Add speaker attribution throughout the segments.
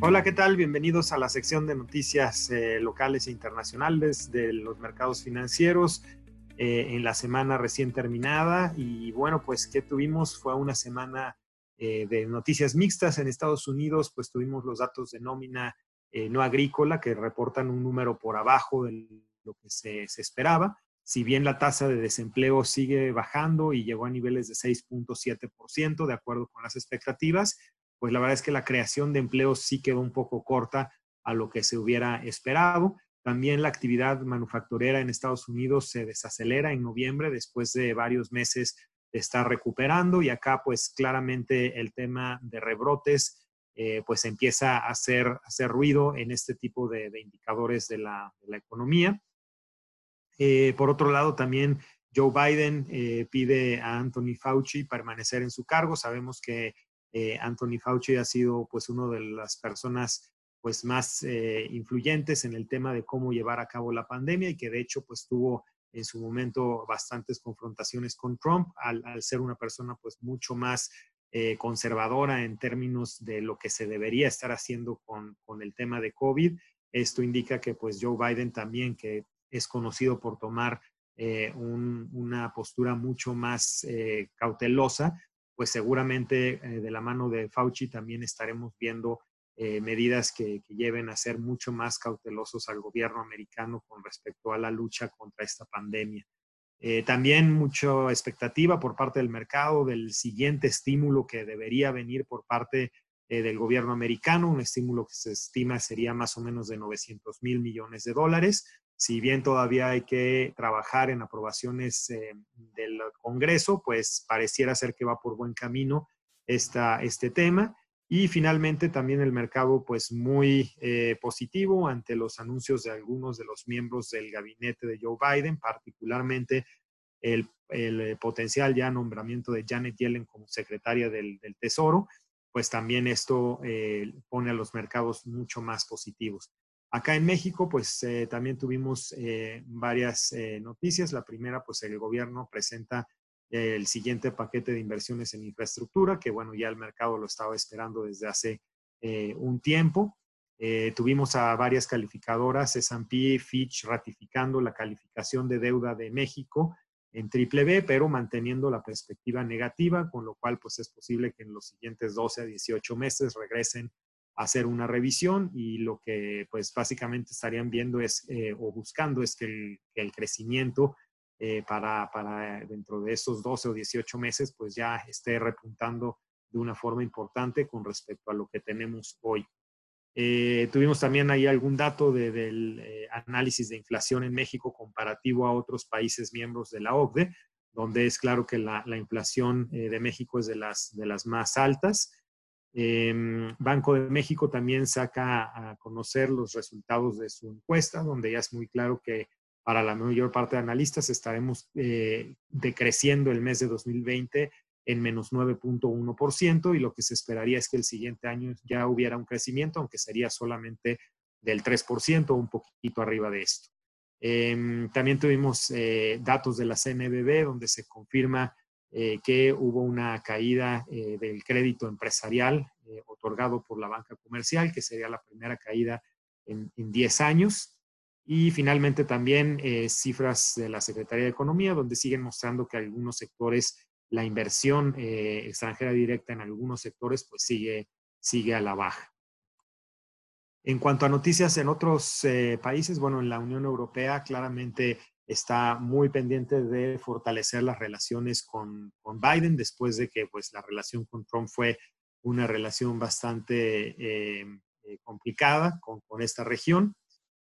Speaker 1: Hola, ¿qué tal? Bienvenidos a la sección de noticias eh, locales e internacionales de los mercados financieros eh, en la semana recién terminada. Y bueno, pues ¿qué tuvimos? Fue una semana eh, de noticias mixtas en Estados Unidos, pues tuvimos los datos de nómina no agrícola que reportan un número por abajo de lo que se, se esperaba. Si bien la tasa de desempleo sigue bajando y llegó a niveles de 6.7%, de acuerdo con las expectativas, pues la verdad es que la creación de empleos sí quedó un poco corta a lo que se hubiera esperado. También la actividad manufacturera en Estados Unidos se desacelera en noviembre después de varios meses de estar recuperando y acá pues claramente el tema de rebrotes eh, pues empieza a hacer, hacer ruido en este tipo de, indicadores de la, economía. Eh, por otro lado, también Joe Biden eh, pide a Anthony Fauci permanecer en su cargo. Sabemos que eh, Anthony Fauci ha sido pues una de las personas pues más eh, influyentes en el tema de cómo llevar a cabo la pandemia y que de hecho pues tuvo en su momento bastantes confrontaciones con Trump al, ser una persona pues mucho más eh, conservadora en términos de lo que se debería estar haciendo con, el tema de COVID. Esto indica que pues Joe Biden también, que es conocido por tomar una postura mucho más cautelosa, pues seguramente eh, de la mano de Fauci también estaremos viendo eh, medidas que, lleven a ser mucho más cautelosos al gobierno americano con respecto a la lucha contra esta pandemia. Eh, también mucha expectativa por parte del mercado del siguiente estímulo que debería venir por parte del gobierno americano, un estímulo que se estima sería más o menos de 900 mil millones de dólares si bien todavía hay que trabajar en aprobaciones eh, del Congreso, pues pareciera ser que va por buen camino esta, este tema. Y finalmente también el mercado pues muy eh, positivo ante los anuncios de algunos de los miembros del gabinete de Joe Biden, particularmente el, el potencial ya nombramiento de Janet Yellen como secretaria del, Tesoro, pues también esto eh, pone a los mercados mucho más positivos. Acá en México, pues eh, también tuvimos eh, varias eh, noticias. La primera, pues el gobierno presenta el siguiente paquete de inversiones en infraestructura, que bueno, ya el mercado lo estaba esperando desde hace un tiempo. tuvimos a varias calificadoras, S&P, Fitch, ratificando la calificación de deuda de México en triple B, pero manteniendo la perspectiva negativa, con lo cual pues es posible que en los siguientes 12 a 18 meses regresen hacer una revisión y lo que pues básicamente estarían viendo es eh, o buscando es que el, crecimiento eh, para, para, dentro de esos 12 o 18 meses pues ya esté repuntando de una forma importante con respecto a lo que tenemos hoy. Eh, tuvimos también ahí algún dato del análisis de inflación en México comparativo a otros países miembros de la OCDE, donde es claro que la, la inflación de México es de las, de las más altas. Em, Banco de México también saca a conocer los resultados de su encuesta, donde ya es muy claro que para la mayor parte de analistas estaremos eh, decreciendo el mes de 2020 en menos 9.1% y lo que se esperaría es que el siguiente año ya hubiera un crecimiento, aunque sería solamente del 3% o un poquito arriba de esto. Em, también tuvimos eh, datos de la CNBB donde se confirma eh, que hubo una caída eh, del crédito empresarial eh, otorgado por la banca comercial, que sería la primera caída en, 10 años. Y finalmente también cifras de la Secretaría de Economía, donde siguen mostrando que algunos sectores, la inversión extranjera directa en algunos sectores, pues sigue, sigue a la baja. En cuanto a noticias en otros países, bueno, en la Unión Europea claramente está muy pendiente de fortalecer las relaciones con, Biden después de que pues, la relación con Trump fue una relación bastante eh, eh, complicada con, esta región.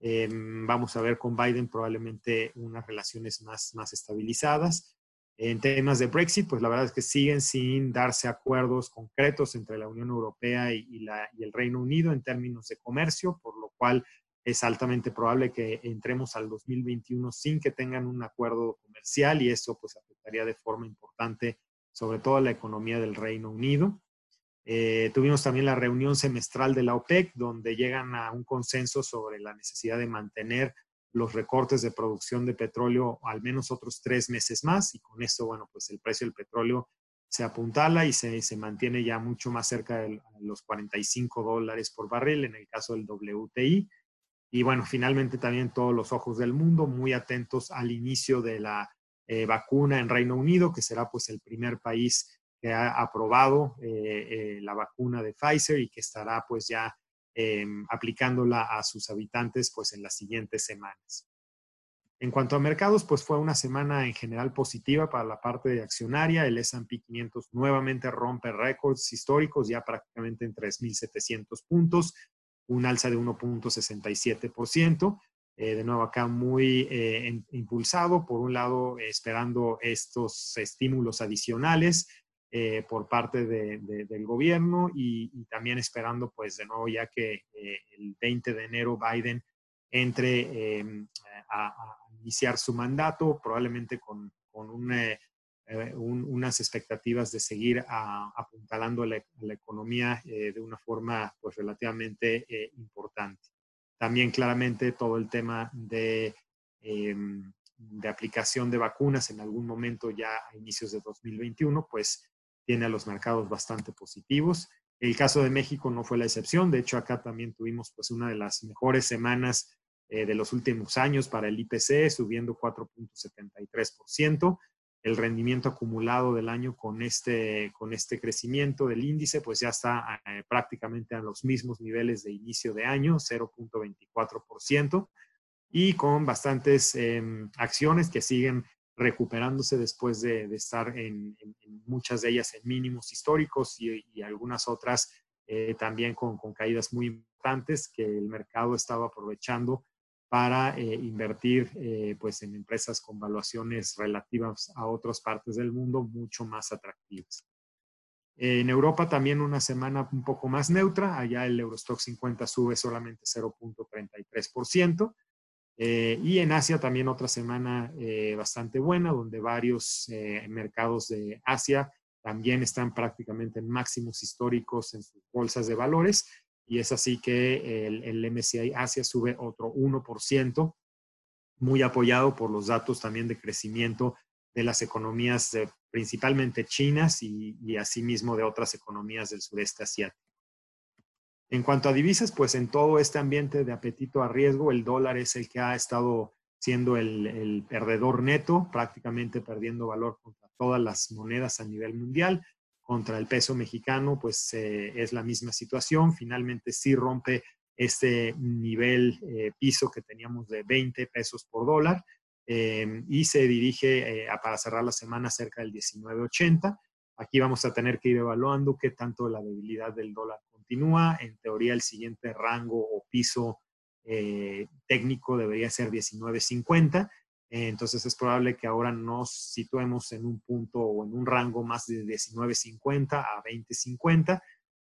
Speaker 1: Em, vamos a ver con Biden probablemente unas relaciones más, más estabilizadas. En temas de Brexit, pues la verdad es que siguen sin darse acuerdos concretos entre la Unión Europea y, la, y el Reino Unido en términos de comercio, por lo cual es altamente probable que entremos al 2021 sin que tengan un acuerdo comercial y eso pues afectaría de forma importante sobre todo la economía del Reino Unido. Eh, tuvimos también la reunión semestral de la OPEC, donde llegan a un consenso sobre la necesidad de mantener los recortes de producción de petróleo al menos otros tres meses más y con esto, bueno, pues el precio del petróleo se apuntala y se, se mantiene ya mucho más cerca de los 45 dólares por barril en el caso del WTI. Y bueno, finalmente también todos los ojos del mundo muy atentos al inicio de la eh, vacuna en Reino Unido, que será pues el primer país que ha aprobado eh, eh, la vacuna de Pfizer y que estará pues ya em, aplicándola a sus habitantes pues en las siguientes semanas. En cuanto a mercados, pues fue una semana en general positiva para la parte de accionaria. El S&P 500 nuevamente rompe récords históricos, ya prácticamente en 3.700 puntos, un alza de 1.67%. Eh, de nuevo acá muy eh, impulsado, por un lado esperando estos estímulos adicionales eh, por parte del gobierno y, y, también esperando pues de nuevo ya que el 20 de enero Biden entre em, a, iniciar su mandato, probablemente con, eh, eh, unas expectativas de seguir apuntalando la, la economía eh, de una forma pues, relativamente importante. También claramente todo el tema de, em, de aplicación de vacunas en algún momento ya a inicios de 2021, pues tiene a los mercados bastante positivos. El caso de México no fue la excepción, de hecho acá también tuvimos pues una de las mejores semanas eh, de los últimos años para el IPC, subiendo 4.73%. El rendimiento acumulado del año con este, con este crecimiento del índice, pues ya está eh, prácticamente a los mismos niveles de inicio de año, 0.24%, y con bastantes em, acciones que siguen recuperándose después de, estar en, muchas de ellas en mínimos históricos y, algunas otras eh, también con, con, caídas muy importantes que el mercado estaba aprovechando para eh, invertir eh, pues en empresas con valuaciones relativas a otras partes del mundo mucho más atractivas. En Europa también una semana un poco más neutra, allá el Eurostock 50 sube solamente 0.33%. Eh, y en Asia también otra semana bastante buena, donde varios mercados de Asia también están prácticamente en máximos históricos en sus bolsas de valores y es así que el, el MSCI Asia sube otro 1%, muy apoyado por los datos también de crecimiento de las economías principalmente chinas y, y asimismo de otras economías del sureste asiático. En cuanto a divisas, pues en todo este ambiente de apetito a riesgo, el dólar es el que ha estado siendo el, el, perdedor neto, prácticamente perdiendo valor contra todas las monedas a nivel mundial contra el peso mexicano, pues eh, es la misma situación. Finalmente sí rompe este nivel eh, piso que teníamos de 20 pesos por dólar em, y se dirige eh, a, para cerrar la semana cerca del 19.80. Aquí vamos a tener que ir evaluando qué tanto la debilidad del dólar continúa. En teoría, el siguiente rango o piso técnico debería ser 19.50 entonces es probable que ahora nos situemos en un punto o en un rango más de 19.50 a 20.50.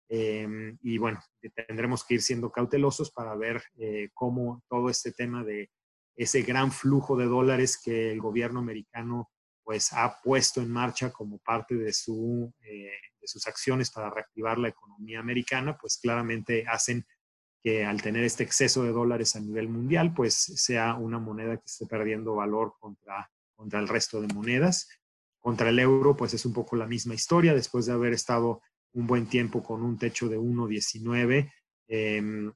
Speaker 1: Em, y bueno, tendremos que ir siendo cautelosos para ver eh, cómo todo este tema de ese gran flujo de dólares que el gobierno americano pues ha puesto en marcha como parte de, su, eh, de sus acciones para reactivar la economía americana, pues claramente hacen que al tener este exceso de dólares a nivel mundial, pues sea una moneda que esté perdiendo valor contra, contra el resto de monedas. Contra el euro, pues es un poco la misma historia, después de haber estado un buen tiempo con un techo de 1,19 em,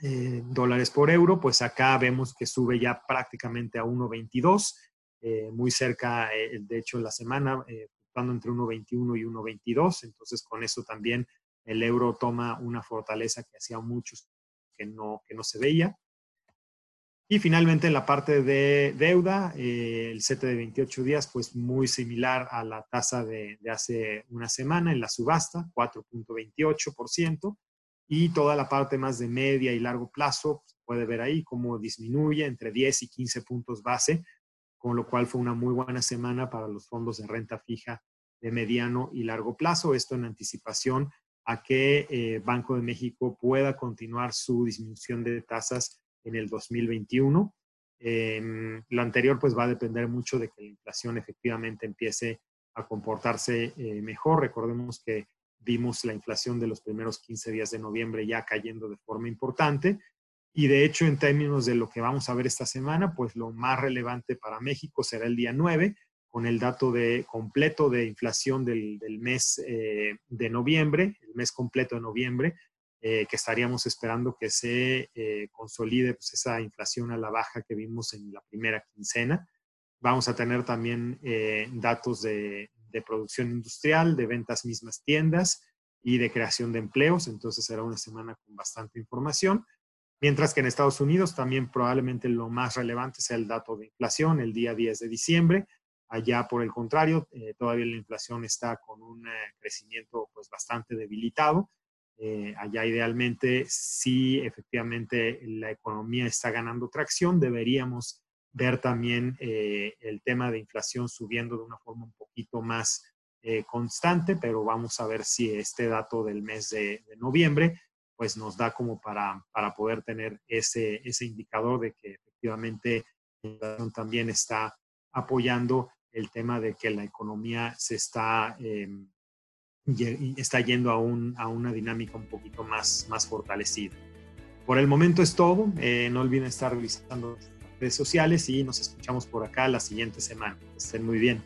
Speaker 1: eh, dólares por euro, pues acá vemos que sube ya prácticamente a 1,22, eh, muy cerca, eh, de hecho, la semana, estando entre 1,21 y 1,22, entonces con eso también el euro toma una fortaleza que hacía muchos que no, que no se veía. Y finalmente en la parte de deuda, eh, el CETE de 28 días, pues muy similar a la tasa de, hace una semana en la subasta, 4.28%, y toda la parte más de media y largo plazo, se puede ver ahí cómo disminuye entre 10 y 15 puntos base, con lo cual fue una muy buena semana para los fondos de renta fija de mediano y largo plazo, esto en anticipación a que eh, Banco de México pueda continuar su disminución de tasas en el 2021. Em, lo anterior pues va a depender mucho de que la inflación efectivamente empiece a comportarse eh, mejor. Recordemos que vimos la inflación de los primeros 15 días de noviembre ya cayendo de forma importante. Y de hecho, en términos de lo que vamos a ver esta semana, pues lo más relevante para México será el día 9, con el dato de completo de inflación del, mes eh, de noviembre, el mes completo de noviembre, eh, que estaríamos esperando que se eh, consolide pues, esa inflación a la baja que vimos en la primera quincena. Vamos a tener también datos de, de, producción industrial, de ventas mismas tiendas y de creación de empleos, entonces será una semana con bastante información. Mientras que en Estados Unidos también probablemente lo más relevante sea el dato de inflación el día 10 de diciembre. Allá, por el contrario, eh, todavía la inflación está con un eh, crecimiento pues, bastante debilitado. Eh, allá idealmente, si efectivamente la economía está ganando tracción, deberíamos ver también el tema de inflación subiendo de una forma un poquito más constante, pero vamos a ver si este dato del mes de, de noviembre pues nos da como para, para poder tener ese, ese indicador de que efectivamente la también está apoyando el tema de que la economía se está, em, está yendo a, un, a, una dinámica un poquito más, más fortalecida. Por el momento es todo. Eh, no olviden estar visitando redes sociales y nos escuchamos por acá la siguiente semana. Estén muy bien.